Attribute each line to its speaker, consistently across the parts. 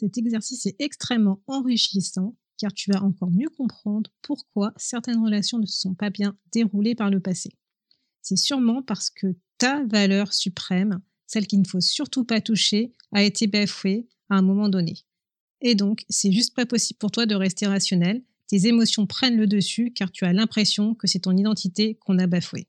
Speaker 1: Cet exercice est extrêmement enrichissant car tu vas encore mieux comprendre pourquoi certaines relations ne se sont pas bien déroulées par le passé. C'est sûrement parce que ta valeur suprême, celle qu'il ne faut surtout pas toucher, a été bafouée à un moment donné. Et donc, c'est juste pas possible pour toi de rester rationnel. Tes émotions prennent le dessus car tu as l'impression que c'est ton identité qu'on a bafouée.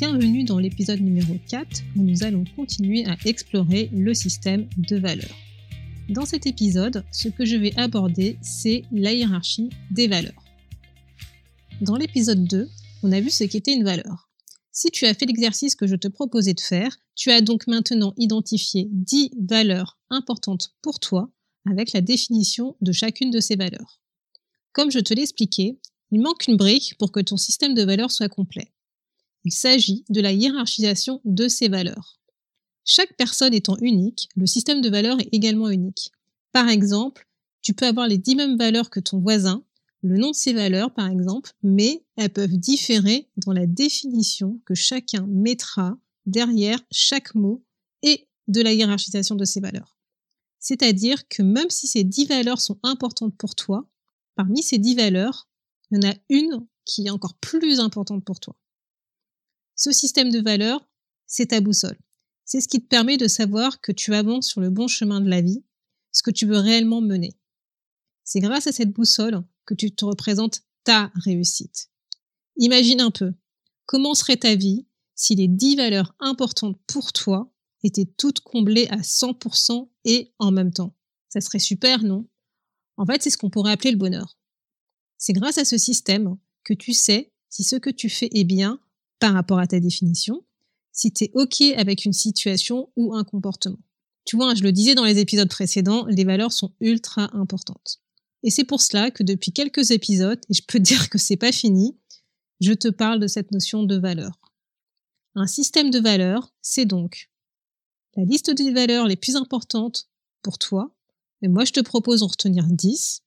Speaker 1: Bienvenue dans l'épisode numéro 4 où nous allons continuer à explorer le système de valeurs. Dans cet épisode, ce que je vais aborder, c'est la hiérarchie des valeurs. Dans l'épisode 2, on a vu ce qu'était une valeur. Si tu as fait l'exercice que je te proposais de faire, tu as donc maintenant identifié 10 valeurs importantes pour toi avec la définition de chacune de ces valeurs. Comme je te l'ai expliqué, il manque une brique pour que ton système de valeurs soit complet. Il s'agit de la hiérarchisation de ces valeurs. Chaque personne étant unique, le système de valeurs est également unique. Par exemple, tu peux avoir les 10 mêmes valeurs que ton voisin, le nom de ces valeurs par exemple, mais elles peuvent différer dans la définition que chacun mettra derrière chaque mot et de la hiérarchisation de ces valeurs. C'est-à-dire que même si ces dix valeurs sont importantes pour toi, parmi ces dix valeurs, il y en a une qui est encore plus importante pour toi. Ce système de valeurs, c'est ta boussole. C'est ce qui te permet de savoir que tu avances sur le bon chemin de la vie, ce que tu veux réellement mener. C'est grâce à cette boussole que tu te représentes ta réussite. Imagine un peu, comment serait ta vie si les 10 valeurs importantes pour toi étaient toutes comblées à 100% et en même temps? Ça serait super, non? En fait, c'est ce qu'on pourrait appeler le bonheur. C'est grâce à ce système que tu sais si ce que tu fais est bien par rapport à ta définition, si tu es OK avec une situation ou un comportement. Tu vois, je le disais dans les épisodes précédents, les valeurs sont ultra importantes. Et c'est pour cela que depuis quelques épisodes, et je peux te dire que c'est pas fini, je te parle de cette notion de valeur. Un système de valeurs, c'est donc la liste des valeurs les plus importantes pour toi, et moi je te propose d'en retenir 10,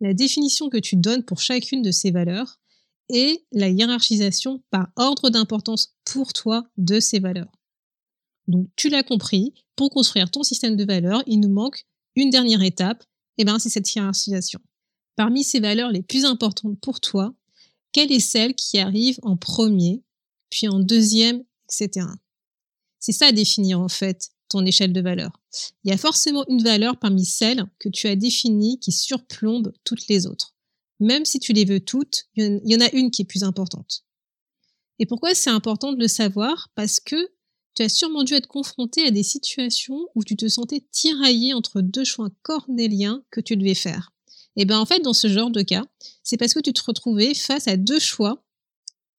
Speaker 1: la définition que tu donnes pour chacune de ces valeurs, et la hiérarchisation par ordre d'importance pour toi de ces valeurs. Donc tu l'as compris, pour construire ton système de valeurs, il nous manque une dernière étape, eh ben, c'est cette hiérarchisation. Parmi ces valeurs les plus importantes pour toi, quelle est celle qui arrive en premier, puis en deuxième, etc. C'est ça à définir en fait ton échelle de valeurs. Il y a forcément une valeur parmi celles que tu as définies qui surplombe toutes les autres. Même si tu les veux toutes, il y en a une qui est plus importante. Et pourquoi c'est important de le savoir? Parce que tu as sûrement dû être confronté à des situations où tu te sentais tiraillé entre deux choix cornéliens que tu devais faire. Et bien en fait, dans ce genre de cas, c'est parce que tu te retrouvais face à deux choix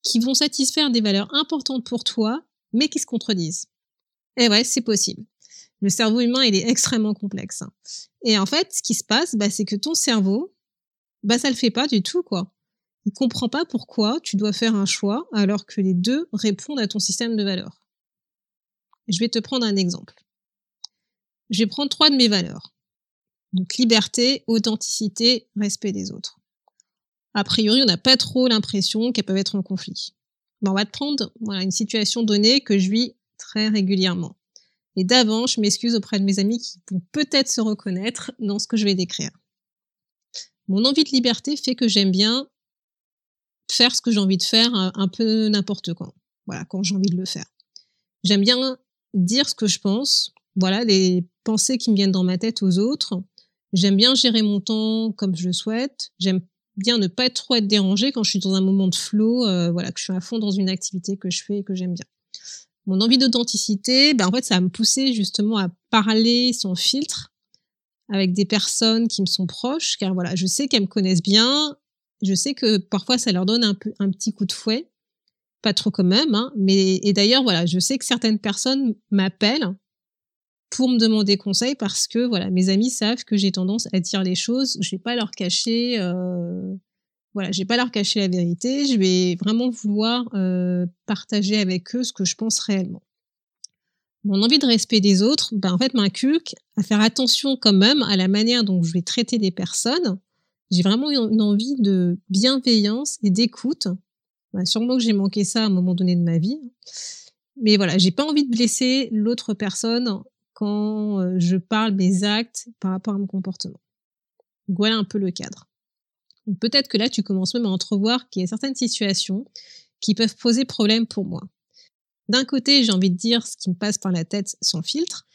Speaker 1: qui vont satisfaire des valeurs importantes pour toi, mais qui se contredisent. Et ouais, c'est possible. Le cerveau humain, il est extrêmement complexe. Hein. Et en fait, ce qui se passe, bah, c'est que ton cerveau, bah, ça le fait pas du tout, quoi. Il comprend pas pourquoi tu dois faire un choix alors que les deux répondent à ton système de valeurs. Je vais te prendre un exemple. Je vais prendre trois de mes valeurs. Donc liberté, authenticité, respect des autres. A priori, on n'a pas trop l'impression qu'elles peuvent être en conflit. on va te prendre une situation donnée que je vis très régulièrement. Et d'avant, je m'excuse auprès de mes amis qui vont peut-être se reconnaître dans ce que je vais décrire. Mon envie de liberté fait que j'aime bien faire ce que j'ai envie de faire un peu n'importe quand. Voilà, quand j'ai envie de le faire. J'aime bien dire ce que je pense, voilà, les pensées qui me viennent dans ma tête aux autres. J'aime bien gérer mon temps comme je le souhaite. J'aime bien ne pas trop être dérangée quand je suis dans un moment de flow, euh, voilà, que je suis à fond dans une activité que je fais et que j'aime bien. Mon envie d'authenticité, ben en fait, ça va me pousser justement à parler sans filtre avec des personnes qui me sont proches, car voilà, je sais qu'elles me connaissent bien. Je sais que parfois ça leur donne un peu un petit coup de fouet, pas trop quand même, hein, mais et d'ailleurs voilà, je sais que certaines personnes m'appellent pour me demander conseil parce que voilà, mes amis savent que j'ai tendance à dire les choses, je vais pas leur cacher, euh, voilà, je vais pas leur cacher la vérité, je vais vraiment vouloir euh, partager avec eux ce que je pense réellement. Mon envie de respect des autres, ben en fait m'inculque à faire attention quand même à la manière dont je vais traiter des personnes. J'ai vraiment une envie de bienveillance et d'écoute. Ben, sûrement que j'ai manqué ça à un moment donné de ma vie. Mais voilà, j'ai pas envie de blesser l'autre personne quand euh, je parle mes actes par rapport à mon comportement. voilà un peu le cadre. Peut-être que là, tu commences même à entrevoir qu'il y a certaines situations qui peuvent poser problème pour moi. D'un côté, j'ai envie de dire ce qui me passe par la tête sans filtre,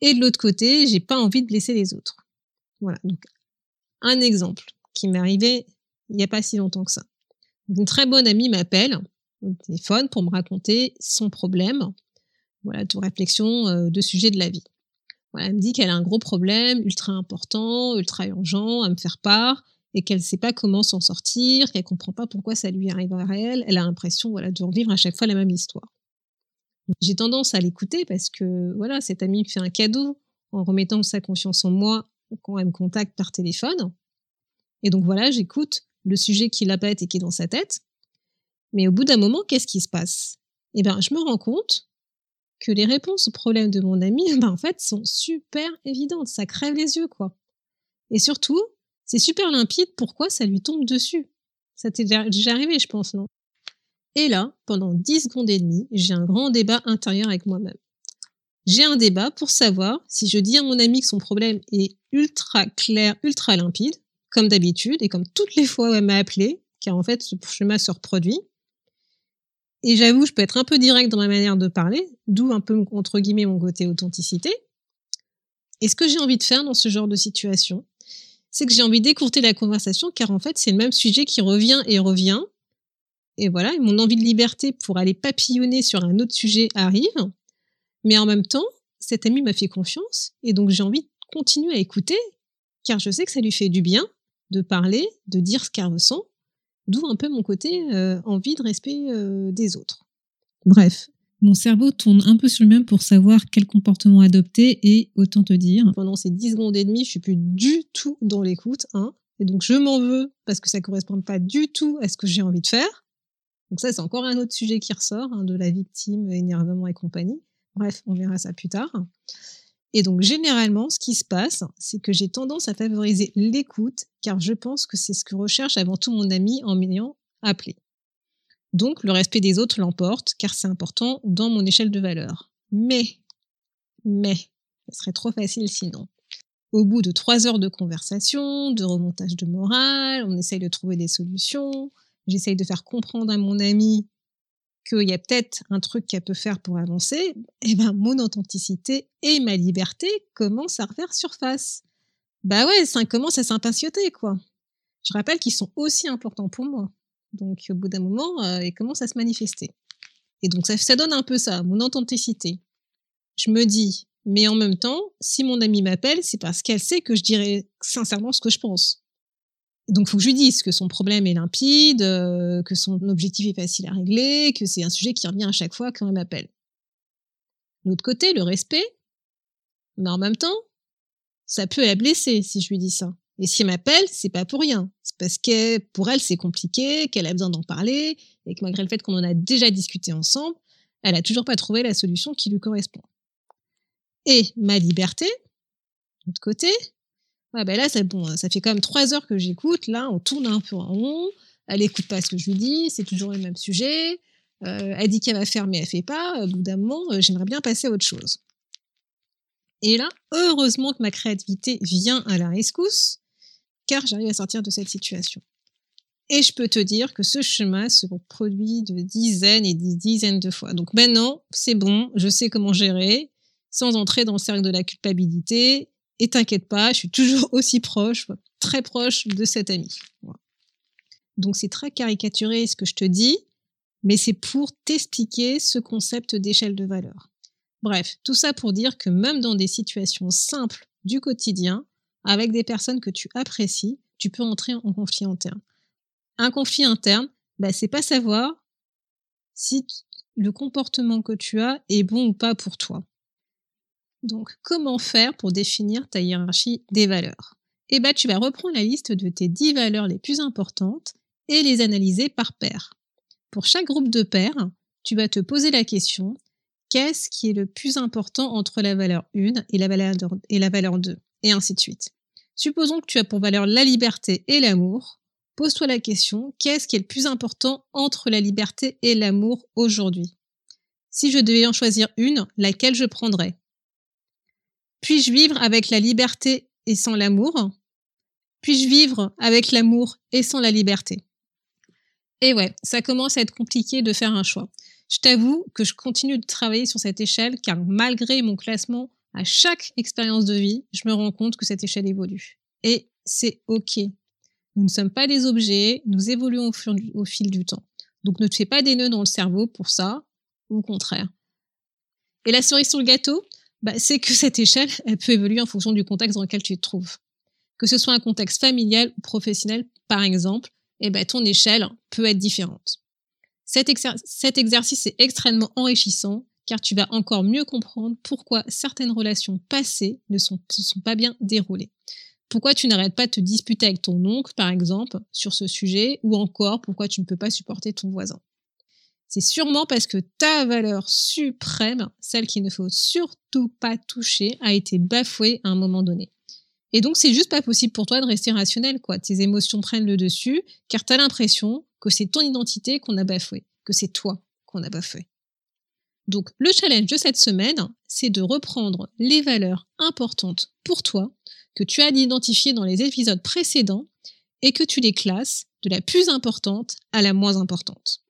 Speaker 1: et de l'autre côté, j'ai pas envie de blesser les autres. Voilà. Donc, un exemple qui m'est arrivé il n'y a pas si longtemps que ça. Une très bonne amie m'appelle au téléphone pour me raconter son problème voilà, de réflexion euh, de sujet de la vie. Voilà, elle me dit qu'elle a un gros problème ultra important, ultra urgent à me faire part et qu'elle ne sait pas comment s'en sortir, qu'elle comprend pas pourquoi ça lui arrive à elle. Elle a l'impression voilà, de revivre à chaque fois la même histoire. J'ai tendance à l'écouter parce que voilà, cette amie me fait un cadeau en remettant sa confiance en moi quand elle me contacte par téléphone. Et donc voilà, j'écoute le sujet qui l'appelle et qui est dans sa tête. Mais au bout d'un moment, qu'est-ce qui se passe? Eh bien, je me rends compte que les réponses aux problèmes de mon ami, ben, en fait, sont super évidentes. Ça crève les yeux, quoi. Et surtout, c'est super limpide pourquoi ça lui tombe dessus? Ça t'est déjà arrivé, je pense, non? Et là, pendant 10 secondes et demie, j'ai un grand débat intérieur avec moi-même. J'ai un débat pour savoir si je dis à mon ami que son problème est ultra clair, ultra limpide, comme d'habitude, et comme toutes les fois où elle m'a appelé, car en fait, ce chemin se reproduit, et j'avoue, je peux être un peu direct dans ma manière de parler, d'où un peu, entre guillemets, mon côté authenticité. Et ce que j'ai envie de faire dans ce genre de situation, c'est que j'ai envie d'écourter la conversation, car en fait, c'est le même sujet qui revient et revient. Et voilà, mon envie de liberté pour aller papillonner sur un autre sujet arrive. Mais en même temps, cet ami m'a fait confiance, et donc j'ai envie de continuer à écouter, car je sais que ça lui fait du bien de parler, de dire ce qu'elle ressent, D'où un peu mon côté euh, envie de respect euh, des autres. Bref. Mon cerveau tourne un peu sur lui-même pour savoir quel comportement adopter et autant te dire. Pendant ces 10 secondes et demie, je suis plus du tout dans l'écoute. Hein, et donc je m'en veux parce que ça correspond pas du tout à ce que j'ai envie de faire. Donc ça, c'est encore un autre sujet qui ressort, hein, de la victime, énervement et compagnie. Bref, on verra ça plus tard. Et donc, généralement, ce qui se passe, c'est que j'ai tendance à favoriser l'écoute, car je pense que c'est ce que recherche avant tout mon ami en m'ayant appelé. Donc, le respect des autres l'emporte, car c'est important dans mon échelle de valeur. Mais, mais, ce serait trop facile sinon. Au bout de trois heures de conversation, de remontage de morale, on essaye de trouver des solutions, j'essaye de faire comprendre à mon ami qu'il y a peut-être un truc qu'elle peut faire pour avancer, eh ben mon authenticité et ma liberté commencent à refaire surface. Bah ouais, ça commence à s'impatienter, quoi. Je rappelle qu'ils sont aussi importants pour moi. Donc au bout d'un moment, euh, ils commencent à se manifester. Et donc ça, ça donne un peu ça, mon authenticité. Je me dis, mais en même temps, si mon amie m'appelle, c'est parce qu'elle sait que je dirais sincèrement ce que je pense. Donc, faut que je lui dise que son problème est limpide, euh, que son objectif est facile à régler, que c'est un sujet qui revient à chaque fois quand elle m'appelle. De l'autre côté, le respect, mais en même temps, ça peut la blesser si je lui dis ça. Et si elle m'appelle, c'est pas pour rien. C'est parce que pour elle, c'est compliqué, qu'elle a besoin d'en parler, et que malgré le fait qu'on en a déjà discuté ensemble, elle a toujours pas trouvé la solution qui lui correspond. Et ma liberté, de l'autre côté, Ben là, c'est bon, ça fait quand même trois heures que j'écoute. Là, on tourne un peu en rond. Elle écoute pas ce que je lui dis. C'est toujours le même sujet. Euh, elle dit qu'elle va faire, mais elle fait pas. Au bout d'un moment, euh, j'aimerais bien passer à autre chose. Et là, heureusement que ma créativité vient à la rescousse, car j'arrive à sortir de cette situation. Et je peux te dire que ce chemin se produit de dizaines et des dizaines de fois. Donc maintenant, c'est bon, je sais comment gérer, sans entrer dans le cercle de la culpabilité et t'inquiète pas, je suis toujours aussi proche, très proche de cet ami. Donc c'est très caricaturé ce que je te dis, mais c'est pour t'expliquer ce concept d'échelle de valeur. Bref, tout ça pour dire que même dans des situations simples du quotidien, avec des personnes que tu apprécies, tu peux entrer en conflit interne. Un conflit interne, bah, c'est pas savoir si le comportement que tu as est bon ou pas pour toi. Donc, comment faire pour définir ta hiérarchie des valeurs? Eh bien, tu vas reprendre la liste de tes 10 valeurs les plus importantes et les analyser par paire. Pour chaque groupe de paires, tu vas te poser la question qu'est-ce qui est le plus important entre la valeur 1 et la valeur, et la valeur 2 Et ainsi de suite. Supposons que tu as pour valeur la liberté et l'amour. Pose-toi la question qu'est-ce qui est le plus important entre la liberté et l'amour aujourd'hui? Si je devais en choisir une, laquelle je prendrais? Puis-je vivre avec la liberté et sans l'amour? Puis-je vivre avec l'amour et sans la liberté? Et ouais, ça commence à être compliqué de faire un choix. Je t'avoue que je continue de travailler sur cette échelle car malgré mon classement à chaque expérience de vie, je me rends compte que cette échelle évolue. Et c'est OK. Nous ne sommes pas des objets, nous évoluons au, fil du temps. Donc ne te fais pas des nœuds dans le cerveau pour ça, au contraire. Et la cerise sur le gâteau, bah, c'est que cette échelle, elle peut évoluer en fonction du contexte dans lequel tu te trouves. Que ce soit un contexte familial ou professionnel, par exemple, eh ben, ton échelle peut être différente. Cet, exercice est extrêmement enrichissant car tu vas encore mieux comprendre pourquoi certaines relations passées ne se sont pas bien déroulées. Pourquoi tu n'arrêtes pas de te disputer avec ton oncle, par exemple, sur ce sujet, ou encore pourquoi tu ne peux pas supporter ton voisin. C'est sûrement parce que ta valeur suprême, celle qu'il ne faut surtout pas toucher, a été bafouée à un moment donné. Et donc, c'est juste pas possible pour toi de rester rationnel, quoi. Tes émotions prennent le dessus, car tu as l'impression que c'est ton identité qu'on a bafouée, que c'est toi qu'on a bafoué. Donc, le challenge de cette semaine, c'est de reprendre les valeurs importantes pour toi que tu as identifiées dans les épisodes précédents et que tu les classes de la plus importante à la moins importante.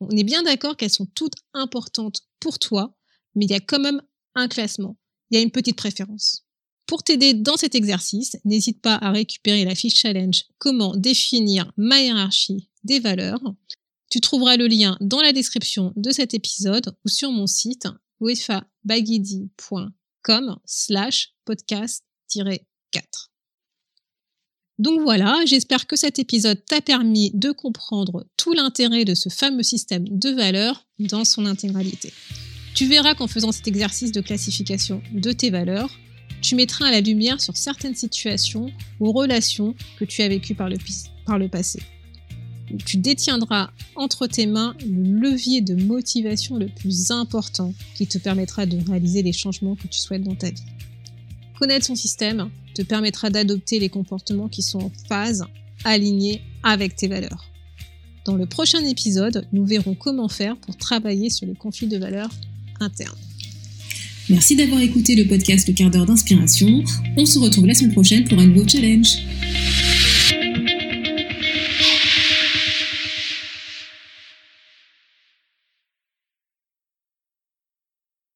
Speaker 1: On est bien d'accord qu'elles sont toutes importantes pour toi, mais il y a quand même un classement. Il y a une petite préférence. Pour t'aider dans cet exercice, n'hésite pas à récupérer la fiche challenge Comment définir ma hiérarchie des valeurs. Tu trouveras le lien dans la description de cet épisode ou sur mon site wefabagidi.com slash podcast-4. Donc voilà, j'espère que cet épisode t'a permis de comprendre tout l'intérêt de ce fameux système de valeurs dans son intégralité. Tu verras qu'en faisant cet exercice de classification de tes valeurs, tu mettras à la lumière sur certaines situations ou relations que tu as vécues par le, par le passé. Tu détiendras entre tes mains le levier de motivation le plus important qui te permettra de réaliser les changements que tu souhaites dans ta vie. Connaître son système te permettra d'adopter les comportements qui sont en phase, alignés avec tes valeurs. Dans le prochain épisode, nous verrons comment faire pour travailler sur les conflits de valeurs internes.
Speaker 2: Merci d'avoir écouté le podcast Le quart d'heure d'inspiration. On se retrouve la semaine prochaine pour un nouveau challenge.